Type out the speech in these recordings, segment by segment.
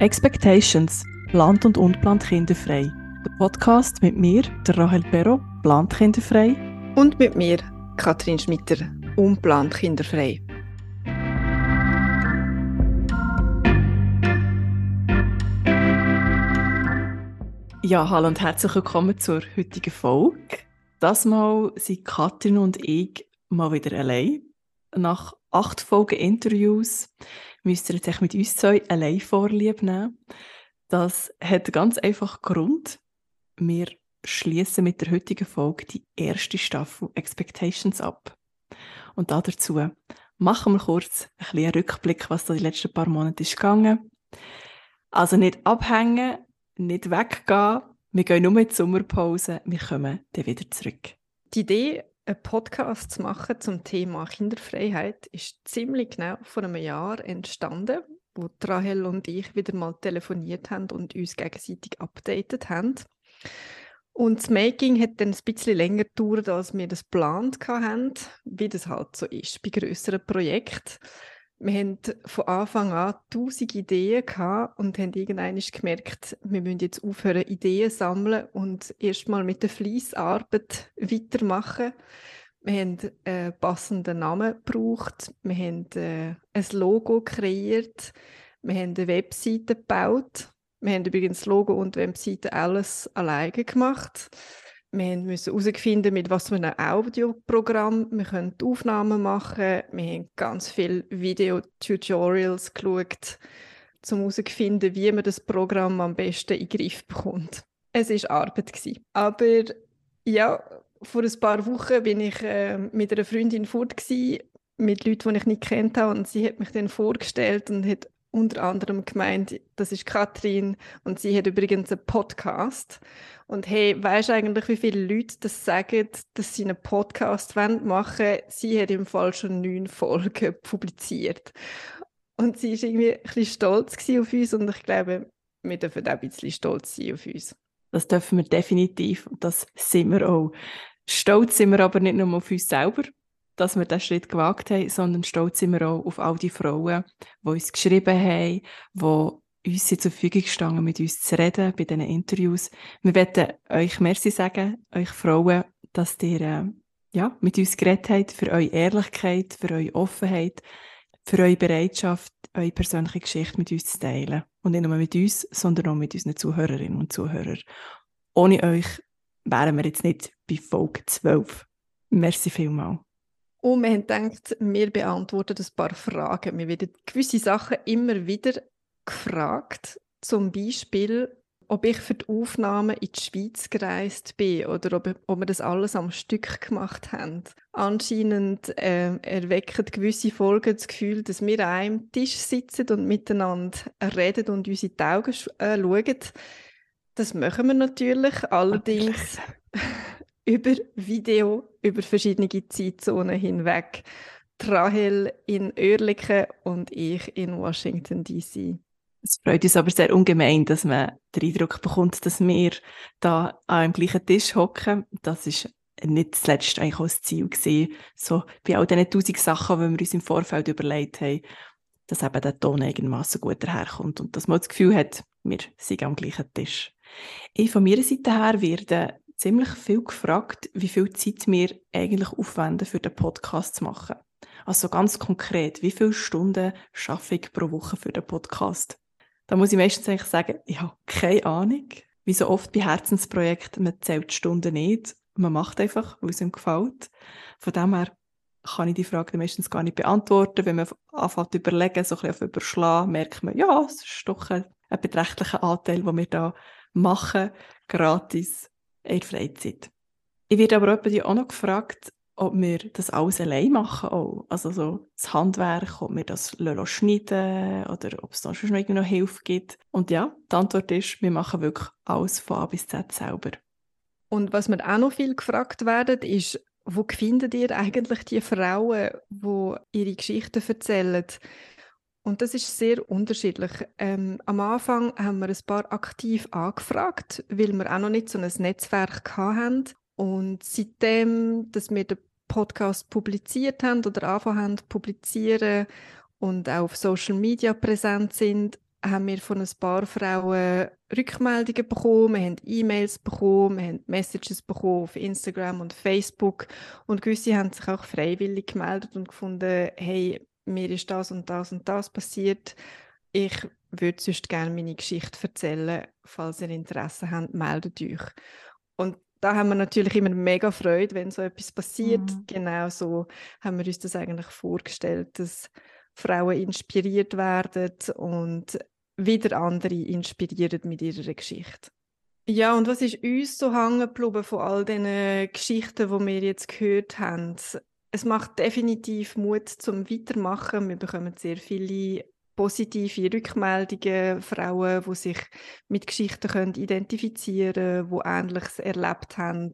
Expectations, plant und unplant kinderfrei. Der Podcast mit mir, der Rahel Perro, plant kinderfrei. Und mit mir, Katrin Schmitter, unplant kinderfrei. Ja, hallo und herzlich willkommen zur heutigen Folge. Das Mal sind Katrin und ich mal wieder allein. Nach acht Folgen Interviews müsst ihr jetzt mit uns zwei allein vorlieb nehmen. Das hat ganz einfachen Grund. Wir schließen mit der heutigen Folge die erste Staffel Expectations ab. Und dazu machen wir kurz ein einen Rückblick, was da die letzten paar Monate ist gegangen. Also nicht abhängen, nicht weggehen. Wir gehen nur in die Sommerpause. Wir kommen dann wieder zurück. Die Idee einen Podcast zu machen zum Thema Kinderfreiheit ist ziemlich genau vor einem Jahr entstanden, wo Rahel und ich wieder mal telefoniert haben und uns gegenseitig updated haben. Und das Making hat dann ein bisschen länger gedauert, als wir das geplant haben, wie das halt so ist bei größeren Projekten. Wir haben von Anfang an tausend Ideen gehabt und haben irgendwann gemerkt, wir müssen jetzt aufhören, Ideen sammeln und erstmal mit der Fließarbeit weitermachen. Wir haben einen passenden Namen gebraucht, wir haben äh, ein Logo kreiert, wir haben eine Webseite gebaut. Wir haben übrigens Logo und Webseite alles alleine gemacht. Wir mussten herausfinden, mit was für einem Audioprogramm wir können Aufnahmen machen können. Wir haben ganz viele Video-Tutorials geschaut, um herauszufinden, wie man das Programm am besten in den Griff bekommt. Es war Arbeit. Aber ja, vor ein paar Wochen bin ich äh, mit einer Freundin fort mit Leuten, die ich nicht kennt habe, und sie hat mich dann vorgestellt und hat unter anderem gemeint, das ist Katrin und sie hat übrigens einen Podcast. Und hey, weißt eigentlich, wie viele Leute das sagen, dass sie einen Podcast machen wollen? Sie hat im Fall schon neun Folgen publiziert. Und sie war irgendwie ein bisschen stolz auf uns und ich glaube, wir dürfen auch ein bisschen stolz sein auf uns. Das dürfen wir definitiv und das sind wir auch. Stolz sind wir aber nicht nur auf uns selber, dass wir diesen Schritt gewagt haben, sondern stolz sind wir auch auf all die Frauen, die uns geschrieben haben, die uns zur Verfügung standen, mit uns zu reden bei diesen Interviews. Wir möchten euch Merci sagen, euch Frauen, dass ihr äh, ja, mit uns geredet habt, für eure Ehrlichkeit, für eure Offenheit, für eure Bereitschaft, eure persönliche Geschichte mit uns zu teilen. Und nicht nur mit uns, sondern auch mit unseren Zuhörerinnen und Zuhörern. Ohne euch wären wir jetzt nicht bei Folge 12. Merci vielmals. Und wir haben gedacht, wir beantworten ein paar Fragen. Wir werden gewisse Sachen immer wieder gefragt. Zum Beispiel, ob ich für die Aufnahme in die Schweiz gereist bin oder ob, ob wir das alles am Stück gemacht haben. Anscheinend äh, erwecken gewisse Folgen das Gefühl, dass wir an einem Tisch sitzen und miteinander reden und unsere Augen äh, schauen. Das machen wir natürlich, allerdings über Video, über verschiedene Zeitzonen hinweg. Rahel in Oerlikon und ich in Washington, D.C. Es freut uns aber sehr ungemein, dass man den Eindruck bekommt, dass wir da am gleichen Tisch hocken. Das ist nicht zuletzt eigentlich auch das Ziel gewesen, so bei all diesen tausend Sachen, die wir uns im Vorfeld überlegt haben, dass eben der Ton einigermaßen gut daherkommt und dass man das Gefühl hat, wir sind am gleichen Tisch. Ich von meiner Seite her werde ziemlich viel gefragt, wie viel Zeit wir eigentlich aufwenden, für den Podcast zu machen. Also ganz konkret, wie viele Stunden schaffe ich pro Woche für den Podcast? Da muss ich meistens eigentlich sagen, ich habe keine Ahnung. Wie so oft bei Herzensprojekten, man zählt Stunden nicht. Man macht einfach, weil es ihm gefällt. Von dem her kann ich die Frage meistens gar nicht beantworten. Wenn man anfängt zu überlegen, so ein bisschen auf Überschlagen, merkt man, ja, es ist doch ein, ein beträchtlicher Anteil, den wir da machen, gratis in der Freizeit. Ich werde aber auch noch gefragt, ob wir das alles allein machen auch. Also so das Handwerk, ob wir das schneiden oder ob es da schon noch Hilfe gibt. Und ja, die Antwort ist, wir machen wirklich alles von A bis Z selber. Und was wir auch noch viel gefragt werden, ist, wo findet ihr eigentlich die Frauen, die ihre Geschichten erzählen? Und das ist sehr unterschiedlich. Ähm, am Anfang haben wir ein paar aktiv angefragt, weil wir auch noch nicht so ein Netzwerk hatten. Und seitdem, dass wir den Podcast publiziert haben oder angefangen haben zu publizieren und auch auf Social Media präsent sind, haben wir von ein paar Frauen Rückmeldungen bekommen, wir haben E-Mails bekommen, wir haben Messages bekommen auf Instagram und Facebook und gewisse haben sich auch freiwillig gemeldet und gefunden, hey, mir ist das und das und das passiert. Ich würde sonst gerne meine Geschichte erzählen. Falls ihr Interesse habt, meldet euch. Und da haben wir natürlich immer mega Freude, wenn so etwas passiert. Mhm. Genau so haben wir uns das eigentlich vorgestellt, dass Frauen inspiriert werden und wieder andere inspirieren mit ihrer Geschichte. Ja, und was ist uns so hängen geblieben von all diesen Geschichten, die wir jetzt gehört haben? Es macht definitiv Mut zum Weitermachen. Wir bekommen sehr viele positive Rückmeldungen, Frauen, die sich mit Geschichten können identifizieren können, die Ähnliches erlebt haben.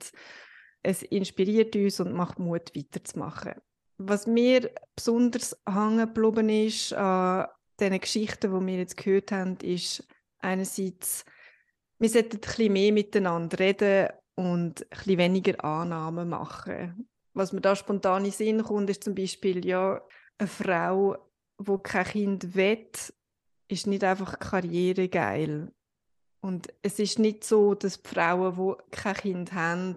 Es inspiriert uns und macht Mut, weiterzumachen. Was mir besonders hängen geblieben ist an diesen Geschichten, die wir jetzt gehört haben, ist einerseits, wir sollten ein bisschen mehr miteinander reden und ein bisschen weniger Annahmen machen. Was mir da spontan in den Sinn kommt, ist zum Beispiel, ja, eine Frau, die kein Kind will, ist nicht einfach karrieregeil. Und es ist nicht so, dass die Frauen, die kein Kind haben,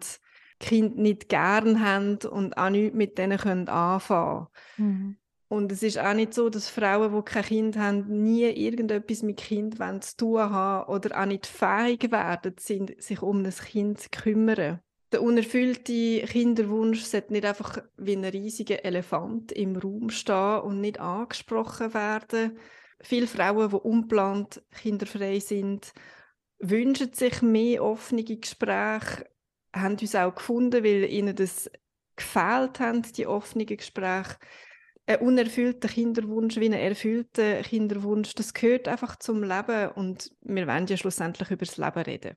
Kind nicht gern haben und auch nichts mit denen können anfangen können. Mhm. Und es ist auch nicht so, dass Frauen, die kein Kind haben, nie irgendetwas mit Kind zu tun haben oder auch nicht fähig werden, sind, sich um ein Kind zu kümmern. Der unerfüllte Kinderwunsch sollte nicht einfach wie ein riesiger Elefant im Raum stehen und nicht angesprochen werden. Viele Frauen, die unplant kinderfrei sind, wünschen sich mehr offene Gespräche, haben uns auch gefunden, weil ihnen das gefehlt haben, die offenen Gespräche ein unerfüllter Kinderwunsch wie ein erfüllter Kinderwunsch, das gehört einfach zum Leben und wir wollen ja schlussendlich über das Leben reden.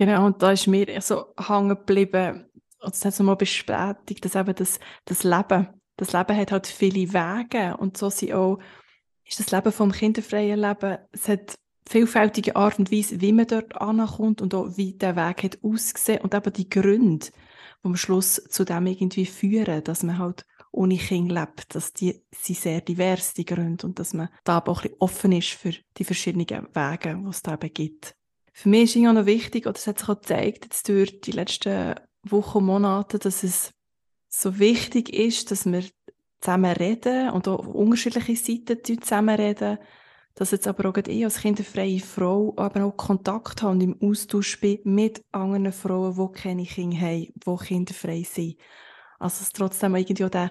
Genau, und da ist mir so hängen geblieben, und das hat so mal bestätigt, dass eben das, das Leben, das Leben hat halt viele Wege und so sind auch, ist das Leben vom kinderfreien Leben, es hat vielfältige Art und Weise, wie man dort ankommt und auch wie der Weg hat ausgesehen und eben die Gründe, die am Schluss zu dem irgendwie führen, dass man halt ohne Kind lebt, dass die sind sehr divers, die Gründe, und dass man da aber auch ein bisschen offen ist für die verschiedenen Wege, die es da eben gibt. Für mich ist auch noch wichtig, oder es hat sich auch gezeigt, jetzt durch die letzten Wochen und Monate, dass es so wichtig ist, dass wir zusammen reden und auch unterschiedliche Seiten zusammen reden, dass jetzt aber auch ich als kinderfreie Frau aber auch Kontakt habe und im Austausch bin mit anderen Frauen, die keine Kinder haben, die kinderfrei sind. Also es trotzdem irgendwie auch der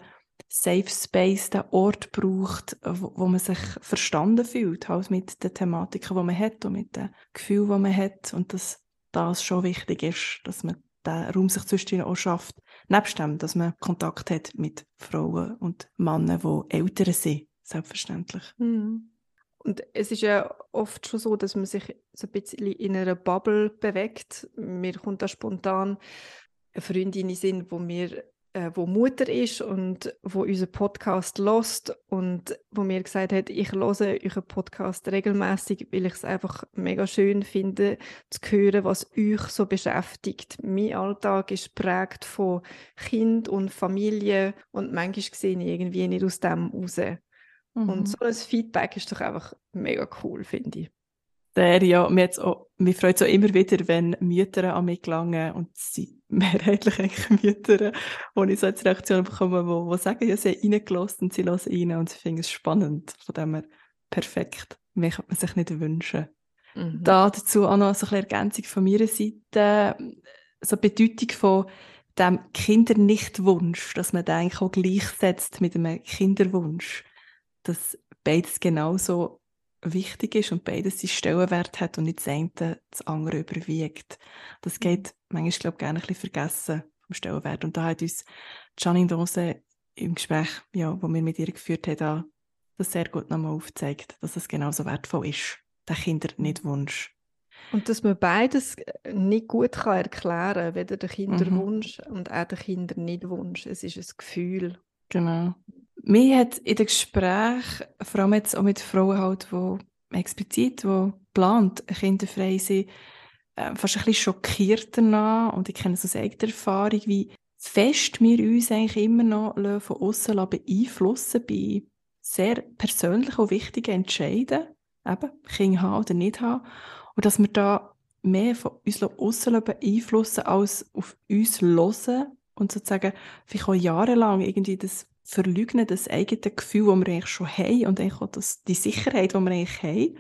Safe Space, der Ort braucht, wo, wo, man sich verstanden fühlt, halt mit den Thematiken, die man hat und mit den Gefühlen, die man hat und dass das schon wichtig ist, dass man den Raum sich zwischen auch schafft, nebst dem, dass man Kontakt hat mit Frauen und Männern, die älter sind, selbstverständlich. Mhm. Und es ist ja oft schon so, dass man sich so ein bisschen in einer Bubble bewegt. Mir kommt da spontan eine Freundin in Sinn, wo mir äh, wo Mutter ist und wo unseren Podcast lost und wo mir gesagt hat, ich höre euren Podcast regelmäßig, weil ich es einfach mega schön finde, zu hören, was euch so beschäftigt. Mein Alltag ist prägt von Kind und Familie und manchmal sehe ich irgendwie nicht aus dem raus. Mhm. Und so ein Feedback ist doch einfach mega cool, finde ich der ja, mir, auch, mir freut es auch immer wieder, wenn Mütter an mich gelangen und sie mehrheitlich eigentlich Mütter, wo ich so als Reaktion bekomme, wo, wo sagen, ja, sie haben reingelassen und sie hören rein und sie finden es spannend. Von dem her perfekt. Mehr kann man sich nicht wünschen. Mhm. Da dazu auch noch so eine Ergänzung von meiner Seite, so die Bedeutung von dem Kindernichtwunsch, dass man den eigentlich auch gleichsetzt mit einem Kinderwunsch. Dass beides genauso wichtig ist und beides seinen Stellenwert hat und nicht das eine das andere überwiegt. Das mhm. geht manchmal, glaube ich, gerne ein bisschen vergessen vom Stellenwert. Und da hat uns Janine Dose im Gespräch, ja, wo wir mit ihr geführt haben, das sehr gut nochmal aufgezeigt, dass es genauso wertvoll ist, der Kinder nicht Wunsch. Und dass man beides äh, nicht gut kann erklären kann, weder der Kinderwunsch mhm. und auch der Kinder nicht Wunsch. Es ist ein Gefühl. Genau. Mir hat in den Gesprächen, vor allem jetzt auch mit Frauen halt, die explizit, die plant, kinderfrei sind, äh, fast ein bisschen schockiert danach. Und ich kenne es aus eigener Erfahrung, wie fest wir uns eigentlich immer noch von außen beeinflussen bei sehr persönlichen und wichtigen Entscheiden. eben Kinder haben oder nicht haben. Und dass wir da mehr von uns aussen beeinflussen, als auf uns hören und sozusagen vielleicht auch jahrelang irgendwie das verleugnen, das eigene Gefühl, das wir eigentlich schon haben und eigentlich auch das, die Sicherheit, die wir eigentlich haben.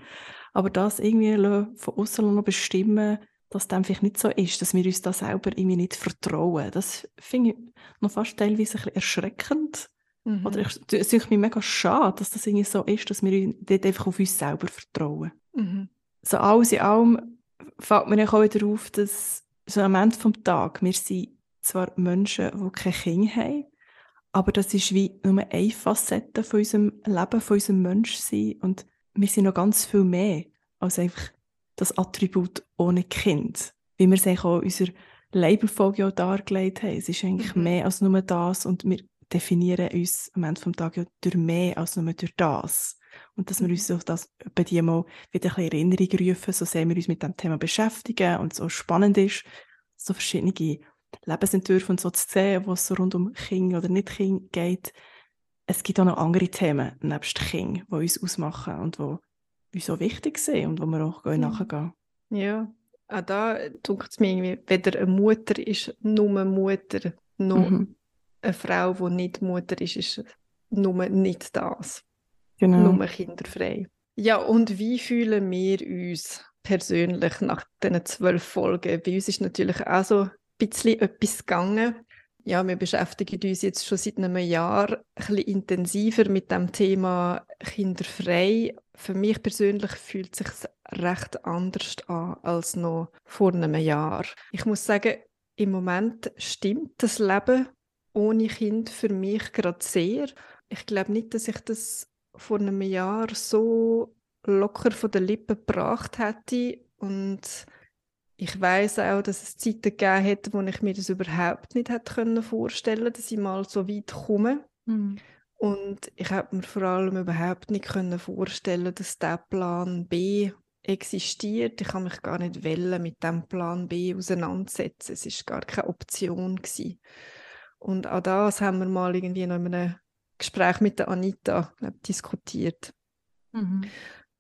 Aber das irgendwie von außen noch bestimmen, dass das vielleicht nicht so ist, dass wir uns da selber irgendwie nicht vertrauen. Das finde ich noch fast teilweise ein bisschen erschreckend. Mhm. Oder es ist mir mega schade, dass das irgendwie so ist, dass wir dort einfach auf uns selber vertrauen. Mhm. So alles in allem fällt mir auch wieder auf, dass so am Ende des Tages, wir sind zwar Menschen, die keine Kinder haben, aber das ist wie nur eine Facette von unserem Leben, von unserem Menschsein und wir sind noch ganz viel mehr als einfach das Attribut ohne Kind. Wie wir es eigentlich auch in unserer Labelfolge auch dargelegt haben. Es ist eigentlich mhm. mehr als nur das und wir definieren uns am Ende des Tages ja durch mehr als nur durch das. Und dass wir uns auf das bei dir mal wieder ein bisschen Erinnerung rufen, so sehr wir uns mit dem Thema beschäftigen und so spannend ist, so verschiedene Lebensentwürfe und so zu sehen, was rund um Kinder oder nicht Kinder geht. Es gibt auch noch andere Themen nebst Kindern, die uns ausmachen und die uns so wichtig sind und wo wir auch mhm. nachgehen. Ja, auch da tut es mir irgendwie, weder eine Mutter ist nur Mutter, noch mhm. eine Frau, die nicht Mutter ist, ist nur nicht das. Genau. Nur kinderfrei. Ja, und wie fühlen wir uns persönlich nach diesen zwölf Folgen? Bei uns ist natürlich auch so bisschen etwas gegangen. Ja, wir beschäftigen uns jetzt schon seit einem Jahr ein intensiver mit dem Thema kinderfrei. Für mich persönlich fühlt sich recht anders an als noch vor einem Jahr. Ich muss sagen, im Moment stimmt das Leben ohne Kind für mich gerade sehr. Ich glaube nicht, dass ich das vor einem Jahr so locker von den Lippen gebracht hätte und ich weiß auch, dass es Zeiten gegeben hätte, wo ich mir das überhaupt nicht hätte können vorstellen, dass ich mal so weit komme. Mhm. Und ich habe mir vor allem überhaupt nicht können vorstellen, dass der Plan B existiert. Ich habe mich gar nicht wollen mit dem Plan B auseinandersetzen. Es ist gar keine Option gewesen. Und auch das haben wir mal irgendwie noch in einem Gespräch mit der Anita glaub, diskutiert. Mhm.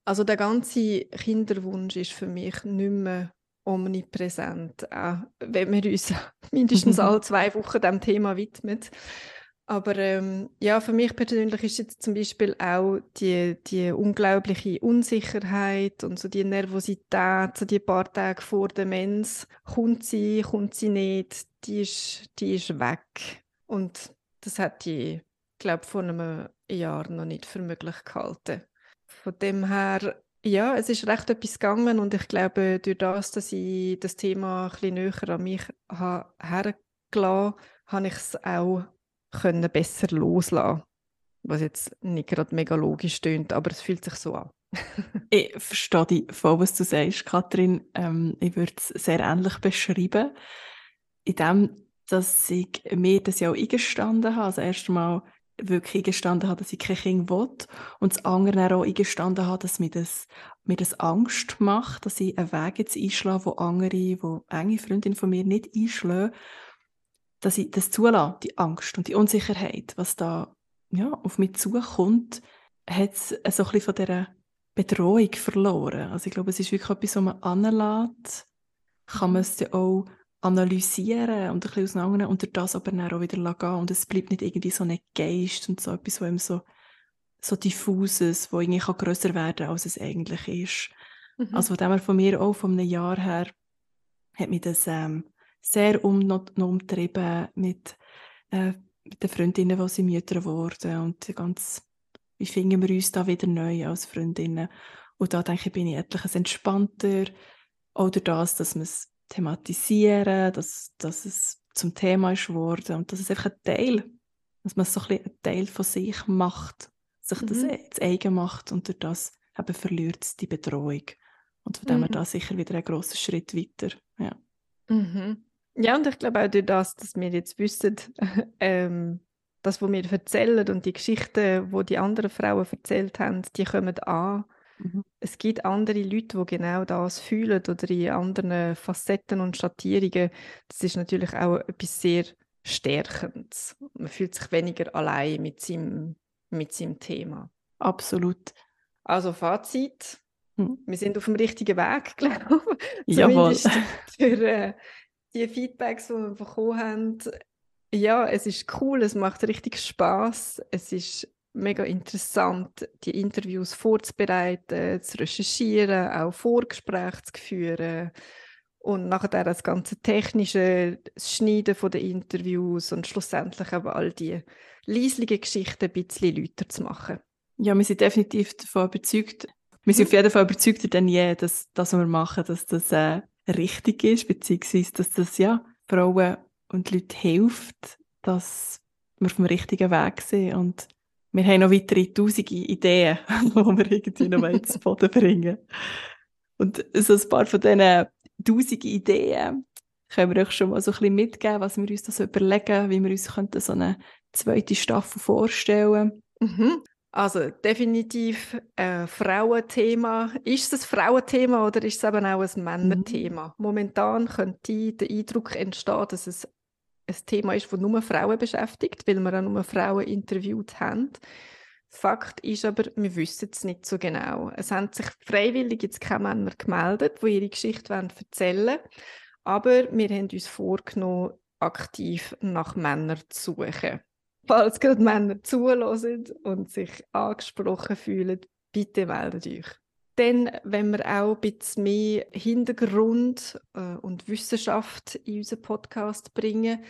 Also der ganze Kinderwunsch ist für mich nicht mehr omnipräsent, auch wenn wir uns mindestens alle zwei Wochen dem Thema widmen. Aber ähm, ja, für mich persönlich ist jetzt zum Beispiel auch die, die unglaubliche Unsicherheit und so die Nervosität, so die paar Tage vor der Mens, kommt sie, kommt sie nicht, die ist, die ist weg. Und das hat die glaube vor einem Jahr noch nicht für möglich gehalten. Von dem her, ja, es ist recht etwas gegangen und ich glaube, durch das, dass ich das Thema ein bisschen näher an mich hergelassen habe, ich es auch können besser loslassen was jetzt nicht gerade mega logisch tönt, aber es fühlt sich so an. ich verstehe dich voll, was du sagst, Kathrin. Ähm, ich würde es sehr ähnlich beschreiben, in dem, dass ich mir das ja auch eingestanden habe. Also erst einmal wirklich eingestanden habe, dass ich kein Kind will. Und das andere auch eingestanden habe, dass mir das, mir das Angst macht, dass ich einen Weg jetzt einschlage, wo andere, wo enge Freundinnen von mir nicht einschlagen, dass ich das zulasse, die Angst und die Unsicherheit, was da ja, auf mich zukommt, hat es so ein bisschen von dieser Bedrohung verloren. Also ich glaube, es ist wirklich etwas, was man anlässt, kann man es ja auch analysieren und ein bisschen auseinandernehmen und das aber dann auch wieder gehen. Und es bleibt nicht irgendwie so ein Geist und so etwas, was so, so diffuses, wo irgendwie grösser werden kann, als es eigentlich ist. Mhm. Also von dem her von mir auch, von einem Jahr her, hat mich das ähm, sehr um, umtrieben mit, äh, mit den Freundinnen, die sie Mütter wurden und ganz, wie finden wir uns da wieder neu als Freundinnen. Und da denke ich, bin ich etwas entspannter, oder das, dass man es thematisieren, dass, dass es zum Thema ist geworden und dass es einfach ein Teil, dass man so ein bisschen einen Teil von sich macht, sich mhm. das zu eigen macht und durch das eben verliert es die Bedrohung. Und von dem mhm. her da sicher wieder ein grosser Schritt weiter. Ja. Mhm. ja, und ich glaube auch durch das, dass wir jetzt wissen, ähm, das, was wir erzählen und die Geschichten, wo die, die anderen Frauen erzählt haben, die kommen an Mhm. Es gibt andere Leute, die genau das fühlen oder in anderen Facetten und Schattierungen. Das ist natürlich auch etwas sehr Stärkendes. Man fühlt sich weniger allein mit seinem, mit seinem Thema. Absolut. Also Fazit, Hm. Wir sind auf dem richtigen Weg, glaube ich. Jawohl. Für äh, die Feedbacks, die wir bekommen haben. Ja, es ist cool, es macht richtig Spaß. Es ist mega interessant, die Interviews vorzubereiten, zu recherchieren, auch Vorgespräche zu führen und nachher das ganze technische das Schneiden der Interviews und schlussendlich aber all die leislichen Geschichten ein bisschen lauter zu machen. Ja, wir sind definitiv davon überzeugt, wir sind auf jeden Fall überzeugter denn je, dass das, was wir machen, dass das äh, richtig ist, beziehungsweise dass das ja Frauen und Leuten hilft, dass wir auf dem richtigen Weg sind und wir haben noch weitere tausende Ideen, die wir irgendwie noch zu Boden bringen Und so ein paar von diesen tausenden Ideen können wir euch schon mal so ein bisschen mitgeben, was wir uns da so überlegen, wie wir uns so eine zweite Staffel vorstellen. Mhm. Also definitiv ein Frauenthema. Ist es ein Frauenthema oder ist es eben auch ein Männerthema? Mhm. Momentan könnte der Eindruck entstehen, dass es ein Thema ist, das nur Frauen beschäftigt, weil wir auch nur Frauen interviewt haben. Fakt ist aber, wir wissen es nicht so genau. Es haben sich freiwillig jetzt keine Männer gemeldet, die ihre Geschichte erzählen wollen. Aber wir haben uns vorgenommen, aktiv nach Männern zu suchen. Falls gerade Männer zulassen und sich angesprochen fühlen, bitte meldet euch. Dann, wenn wir auch ein bisschen mehr Hintergrund äh, und Wissenschaft in unseren Podcast bringen,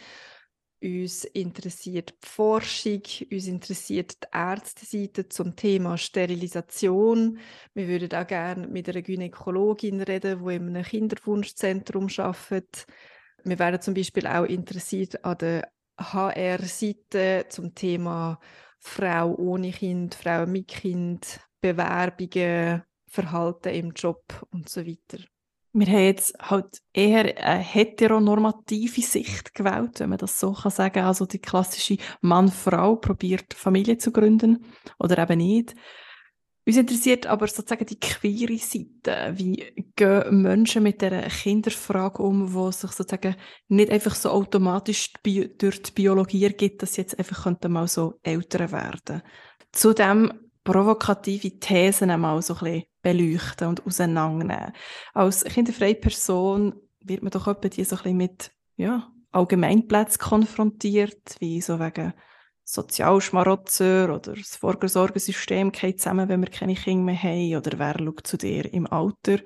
uns interessiert die Forschung, uns interessiert die Ärzteseite zum Thema Sterilisation. Wir würden auch gerne mit einer Gynäkologin reden, die in einem Kinderwunschzentrum arbeitet. Wir wären zum Beispiel auch interessiert an der HR-Seite zum Thema Frau ohne Kind, Frau mit Kind, Bewerbungen, Verhalten im Job und so weiter. Wir haben jetzt halt eher eine heteronormative Sicht gewählt, wenn man das so kann sagen. Also die klassische Mann-Frau probiert Familie zu gründen oder eben nicht. Uns interessiert aber sozusagen die queere Seite. Wie gehen Menschen mit der Kinderfrage um, wo sich sozusagen nicht einfach so automatisch durch die Biologie ergibt, dass sie jetzt einfach mal so Eltern werden. Zudem provokative Thesen einmal so ein bisschen beleuchten und auseinandernehmen. Als kinderfreie Person wird man doch etwa die so ein bisschen mit ja, Allgemeinplätzen konfrontiert, wie so wegen Sozialschmarotzer oder das Vorsorgesystem geht zusammen, wenn wir keine Kinder mehr haben oder wer schaut zu dir im Alter.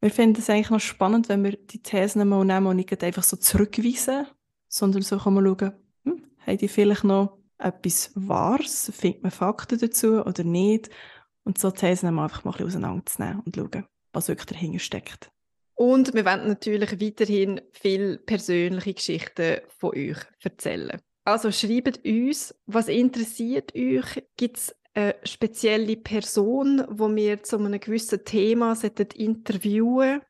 Wir finden es eigentlich noch spannend, wenn wir die Thesen mal nehmen und nicht einfach so zurückweisen, sondern so kann man schauen, hm, haben die vielleicht noch etwas Wahres, findet man Fakten dazu oder nicht und so Thesen einfach mal ein auseinanderzunehmen und schauen, was wirklich dahinter steckt. Und wir wollen natürlich weiterhin viele persönliche Geschichten von euch erzählen. Also schreibt uns, was interessiert euch? Gibt es eine spezielle Person, wo wir zu einem gewissen Thema interviewen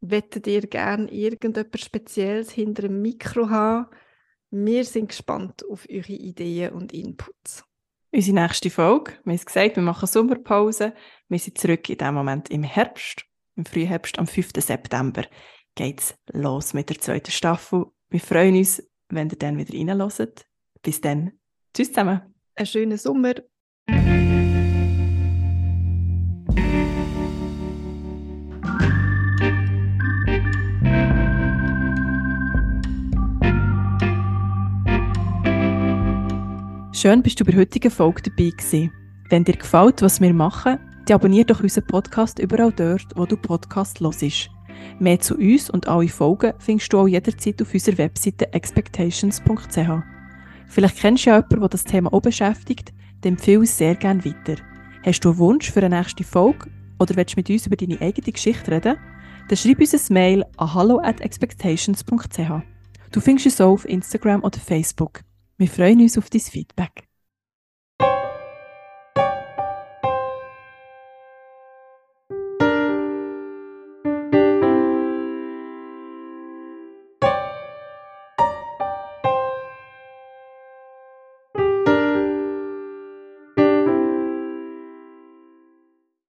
Wettet ihr gerne irgendetwas Spezielles hinter dem Mikro haben? Wir sind gespannt auf eure Ideen und Inputs. Unsere nächste Folge, wir haben es gesagt, wir machen Sommerpause. Wir sind zurück in dem Moment im Herbst. Im Frühherbst, am 5. September, geht es los mit der zweiten Staffel. Wir freuen uns, wenn ihr dann wieder reinhört. Bis dann. Tschüss zusammen. Einen schönen Sommer. Schön, bist du bei der heutigen Folge dabei gewesen. Wenn dir gefällt, was wir machen, dann abonniere doch unseren Podcast überall dort, wo du Podcast hörst. Mehr zu uns und alle Folgen findest du auch jederzeit auf unserer Webseite expectations.ch. Vielleicht kennst du ja jemanden, der das Thema auch beschäftigt, dann empfehle es sehr gerne weiter. Hast du einen Wunsch für eine nächste Folge oder willst du mit uns über deine eigene Geschichte reden? Dann schreib uns ein Mail an hallo at expectations.ch. Du findest uns auch auf Instagram oder Facebook. Wir freuen uns auf dein Feedback.